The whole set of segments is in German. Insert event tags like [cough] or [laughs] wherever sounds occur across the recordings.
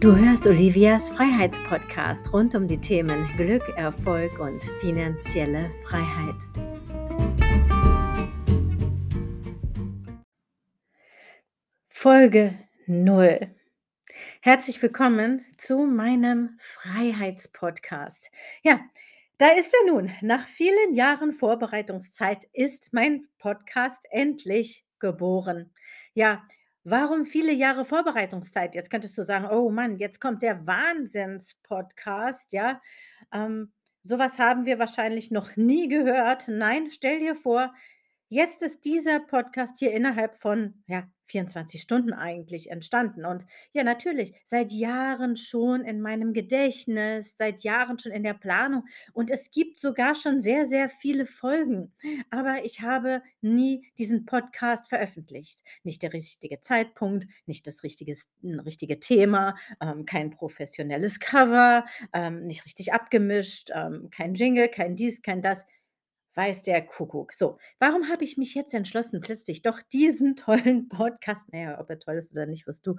Du hörst Olivias Freiheitspodcast rund um die Themen Glück, Erfolg und finanzielle Freiheit. Folge 0. Herzlich willkommen zu meinem Freiheitspodcast. Ja, da ist er nun. Nach vielen Jahren Vorbereitungszeit ist mein Podcast endlich geboren. Ja, Warum viele Jahre Vorbereitungszeit? Jetzt könntest du sagen: „Oh Mann, jetzt kommt der Wahnsinns-Podcast“, ja? Ähm, so haben wir wahrscheinlich noch nie gehört. Nein, stell dir vor, Jetzt ist dieser Podcast hier innerhalb von, ja, 24 Stunden eigentlich entstanden und ja, natürlich seit Jahren schon in meinem Gedächtnis, seit Jahren schon in der Planung und es gibt sogar schon sehr, sehr viele Folgen, aber ich habe nie diesen Podcast veröffentlicht. Nicht der richtige Zeitpunkt, nicht das richtige richtige Thema, ähm, kein professionelles Cover, ähm, nicht richtig abgemischt, ähm, kein Jingle, kein dies, kein das. Weiß der Kuckuck. So, warum habe ich mich jetzt entschlossen, plötzlich doch diesen tollen [laughs] Podcast na ja, ob er toll ist oder nicht, wirst du,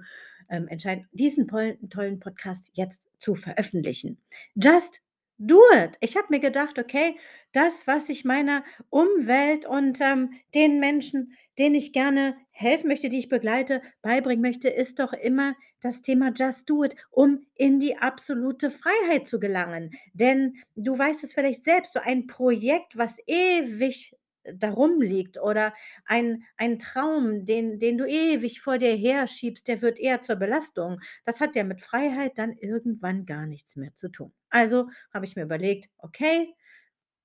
ähm, entscheiden, diesen tollen Podcast jetzt zu veröffentlichen. Just do it. Ich habe mir gedacht: „Okay, das, was ich meiner Umwelt und, ähm, den Menschen denen ich gerne helfen möchte, die ich begleite, beibringen möchte, ist doch immer das Thema Just Do It, um in die absolute Freiheit zu gelangen. Denn du weißt es vielleicht selbst, so ein Projekt, was ewig darum liegt oder ein ein Traum, den den du ewig vor dir herschiebst, der wird eher zur Belastung. Das hat ja mit Freiheit dann irgendwann gar nichts mehr zu tun. Also habe ich mir überlegt: „Okay,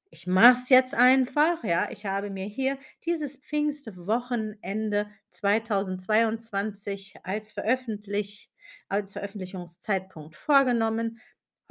ich mache es jetzt einfach, ja. Ich habe mir hier dieses Pfingstwochenende 2022 als veröffentlich als Veröffentlichungszeitpunkt vorgenommen.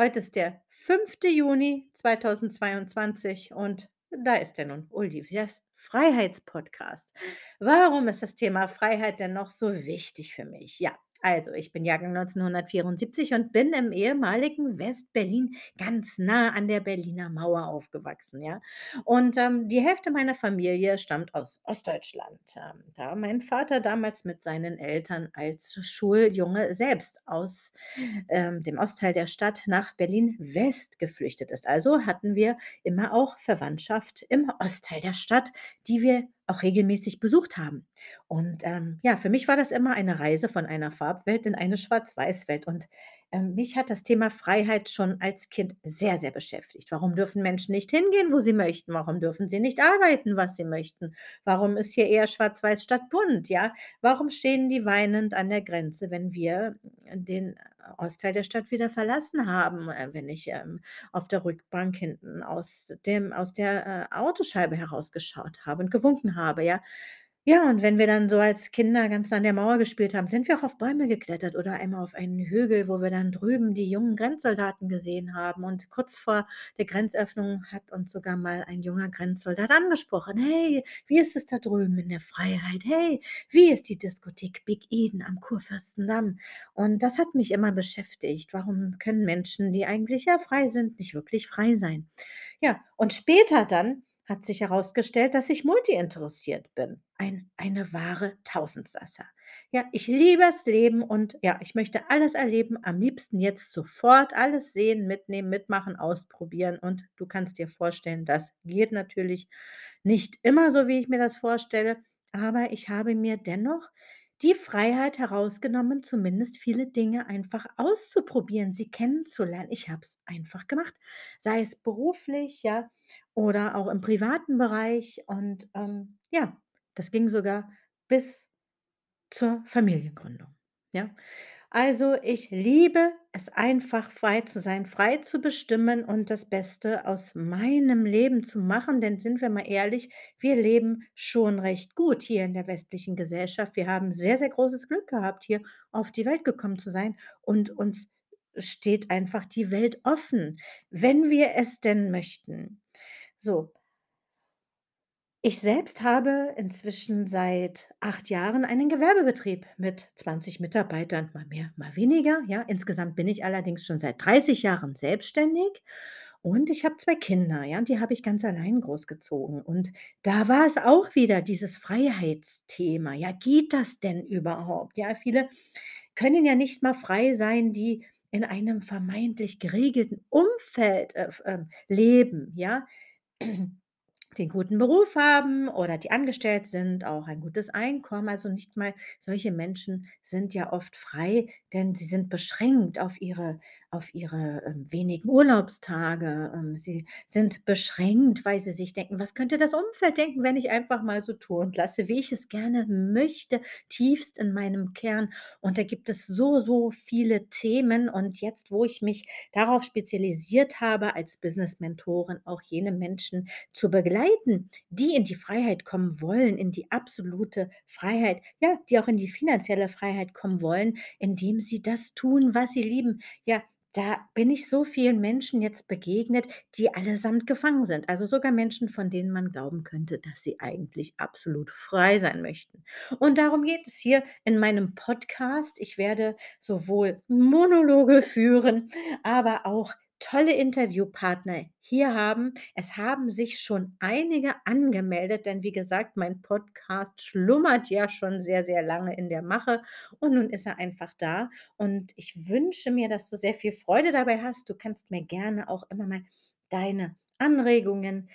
Heute ist der 5. Juni 2022 und da ist er nun, Olivias Freiheitspodcast. Warum ist das Thema Freiheit denn noch so wichtig für mich? Ja, also, ich bin Jahrgang 1974 und bin im ehemaligen West-Berlin ganz nah an der Berliner Mauer aufgewachsen, ja. Und, ähm, die Hälfte meiner Familie stammt aus Ostdeutschland, ähm, da mein Vater damals mit seinen Eltern als Schuljunge selbst aus, ähm, dem Ostteil der Stadt nach Berlin-West geflüchtet ist. Also hatten wir immer auch Verwandtschaft im Ostteil der Stadt, die wir auch regelmäßig besucht haben. Und, ähm, ja, für mich war das immer eine Reise von einer Farbwelt in eine Schwarz-Weiß-Welt und, mich hat das Thema Freiheit schon als Kind sehr, sehr beschäftigt. Warum dürfen Menschen nicht hingehen, wo sie möchten? Warum dürfen sie nicht arbeiten, was sie möchten? Warum ist hier eher schwarz-weiß statt bunt, ja? Warum stehen die weinend an der Grenze, wenn wir den Ostteil der Stadt wieder verlassen haben, äh, wenn ich, ähm, auf der Rückbank hinten aus dem aus der, äh, Autoscheibe herausgeschaut habe und gewunken habe, ja. Ja, und wenn wir dann so als Kinder ganz an der Mauer gespielt haben, sind wir auch auf Bäume geklettert oder einmal auf einen Hügel, wo wir dann drüben die jungen Grenzsoldaten gesehen haben. Und kurz vor der Grenzöffnung hat uns sogar mal ein junger Grenzsoldat angesprochen: „Hey, wie ist es da drüben in der Freiheit? Hey, wie ist die Diskothek Big Eden am Kurfürstendamm?“ Und das hat mich immer beschäftigt. Warum können Menschen, die eigentlich ja frei sind, nicht wirklich frei sein? Ja, und später dann hat sich herausgestellt, dass ich multi-interessiert bin. Ein eine wahre Tausendsasser. Ja, ich liebe das Leben und ja, ich möchte alles erleben, am liebsten jetzt sofort alles sehen, mitnehmen, mitmachen, ausprobieren und du kannst dir vorstellen, das geht natürlich nicht immer so, wie ich mir das vorstelle, aber ich habe mir dennoch die Freiheit herausgenommen, zumindest viele Dinge einfach auszuprobieren, sie kennenzulernen. Ich habe es einfach gemacht, sei es beruflich, ja, oder auch im privaten Bereich und, ähm, ja, das ging sogar bis zur Familiengründung, ja? Also, ich liebe es einfach, frei zu sein, frei zu bestimmen und das Beste aus meinem Leben zu machen, denn sind wir mal ehrlich, wir leben schon recht gut hier in der westlichen Gesellschaft. Wir haben sehr, sehr großes Glück gehabt, hier auf die Welt gekommen zu sein und uns steht einfach die Welt offen, wenn wir es denn möchten. So, ich selbst habe inzwischen seit 8 Jahren einen Gewerbebetrieb mit 20 Mitarbeitern, mal mehr, mal weniger, ja. Insgesamt bin ich allerdings schon seit 30 Jahren selbstständig und ich habe 2 Kinder, ja, und die habe ich ganz allein großgezogen. Und da war es auch wieder dieses Freiheitsthema. Ja, geht das denn überhaupt? Ja, viele können ja nicht mal frei sein, die in einem vermeintlich geregelten Umfeld, äh, f ähm, leben, ja? Den guten Beruf haben oder die angestellt sind, auch ein gutes Einkommen. Also, nicht mal solche Menschen sind ja oft frei, denn sie sind beschränkt auf ihre auf ihre, ähm, wenigen Urlaubstage. Ähm, sie sind beschränkt, weil sie sich denken: „Was könnte das Umfeld denken, wenn ich einfach mal so tue und lasse, wie ich es gerne möchte, tiefst in meinem Kern?“ Und da gibt es so, so viele Themen. Und jetzt, wo ich mich darauf spezialisiert habe, als Business-Mentorin auch jene Menschen zu begleiten, die in die Freiheit kommen wollen, in die absolute Freiheit, ja, die auch in die finanzielle Freiheit kommen wollen, indem sie das tun, was sie lieben. Ja, da bin ich so vielen Menschen jetzt begegnet, die allesamt gefangen sind. Also sogar Menschen, von denen man glauben könnte, dass sie eigentlich absolut frei sein möchten. Und darum geht es hier in meinem Podcast. Ich werde sowohl Monologe führen, aber auch tolle Interviewpartner hier haben. Es haben sich schon einige angemeldet, denn wie gesagt, mein Podcast schlummert ja schon sehr, sehr lange in der Mache und nun ist er einfach da. Und ich wünsche mir, dass du sehr viel Freude dabei hast. Du kannst mir gerne auch immer mal deine Anregungen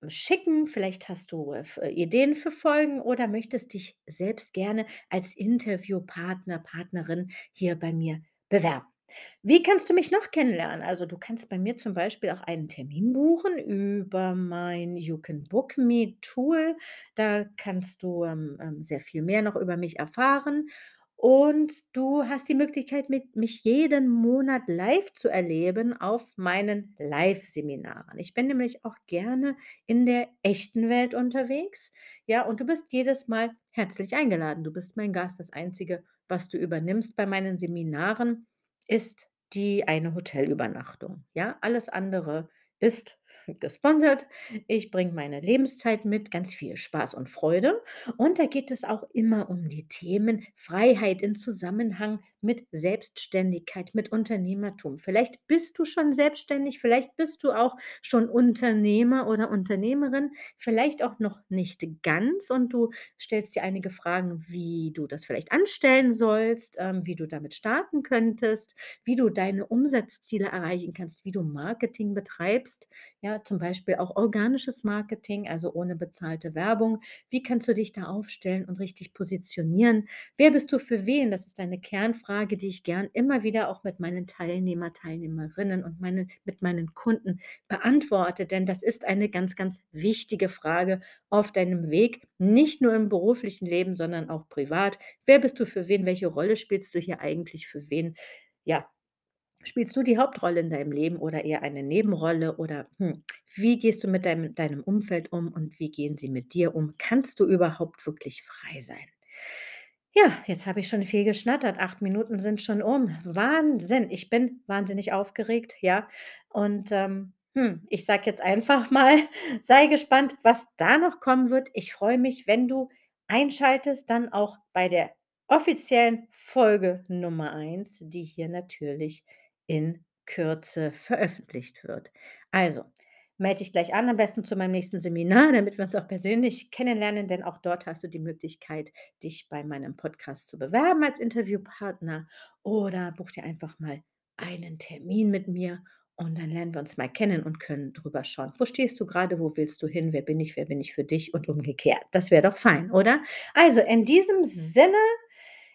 äh, schicken. Vielleicht hast du äh, äh, Ideen für Folgen oder möchtest dich selbst gerne als Interviewpartner, Partnerin hier bei mir bewerben. Wie kannst du mich noch kennenlernen? Also, du kannst bei mir zum Beispiel auch einen Termin buchen über mein You Can Book Me Tool. Da kannst du, ähm, ähm, sehr viel mehr noch über mich erfahren. Und du hast die Möglichkeit, mit mich jeden Monat live zu erleben auf meinen Live-Seminaren. Ich bin nämlich auch gerne in der echten Welt unterwegs. Ja, und du bist jedes Mal herzlich eingeladen. Du bist mein Gast. Das Einzige, was du übernimmst bei meinen Seminaren, ist die eine Hotelübernachtung. Ja, alles andere ist gesponsert. Ich bringe meine Lebenszeit mit, ganz viel Spaß und Freude. Und da geht es auch immer um die Themen Freiheit in Zusammenhang mit Selbstständigkeit, mit Unternehmertum. Vielleicht bist du schon selbstständig, vielleicht bist du auch schon Unternehmer oder Unternehmerin, vielleicht auch noch nicht ganz und du stellst dir einige Fragen, wie du das vielleicht anstellen sollst, ähm, wie du damit starten könntest, wie du deine Umsatzziele erreichen kannst, wie du Marketing betreibst, ja, zum Beispiel auch organisches Marketing, also ohne bezahlte Werbung. Wie kannst du dich da aufstellen und richtig positionieren? Wer bist du für wen? Das ist eine Kernfrage, die ich gern immer wieder auch mit meinen Teilnehmer, Teilnehmerinnen und meinen, mit meinen Kunden beantworte, denn das ist eine ganz, ganz wichtige Frage auf deinem Weg, nicht nur im beruflichen Leben, sondern auch privat. Wer bist du für wen? Welche Rolle spielst du hier eigentlich für wen? Ja, spielst du die Hauptrolle in deinem Leben oder eher eine Nebenrolle? Oder hm, wie gehst du mit deinem, deinem Umfeld um und wie gehen sie mit dir um? Kannst du überhaupt wirklich frei sein? Ja, jetzt habe ich schon viel geschnattert. 8 Minuten sind schon um. Wahnsinn. Ich bin wahnsinnig aufgeregt, ja. Und, ähm, hm, ich sage jetzt einfach [laughs] mal, sei gespannt, was da noch kommen wird. Ich freue mich, wenn du einschaltest, dann auch bei der offiziellen Folge Nummer eins, die hier natürlich in Kürze veröffentlicht wird. Also, melde dich gleich an, am besten zu meinem nächsten Seminar, [laughs] damit wir uns auch persönlich kennenlernen, denn auch dort hast du die Möglichkeit, dich bei meinem Podcast zu bewerben als Interviewpartner oder buch dir einfach mal einen Termin mit mir und dann lernen wir uns mal kennen und können drüber schauen. Wo stehst du gerade? Wo willst du hin? Wer bin ich? Wer bin ich für dich? Und umgekehrt. Das wäre doch fein, oder? Also in diesem Sinne,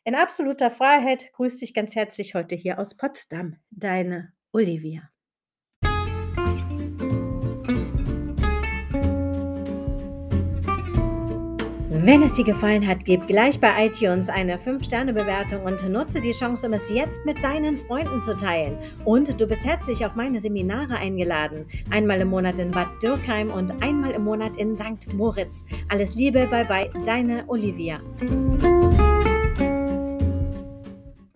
in absoluter Freiheit, grüßt dich ganz herzlich heute hier aus Potsdam, deine Olivia. Wenn es dir gefallen hat, gib gleich bei iTunes eine 5-Sterne-Bewertung und nutze die Chance, um es jetzt mit deinen Freunden zu teilen. Und du bist herzlich auf meine Seminare eingeladen. Einmal im Monat in Bad Dürkheim und einmal im Monat in St. Moritz. Alles Liebe, bye bye, deine Olivia.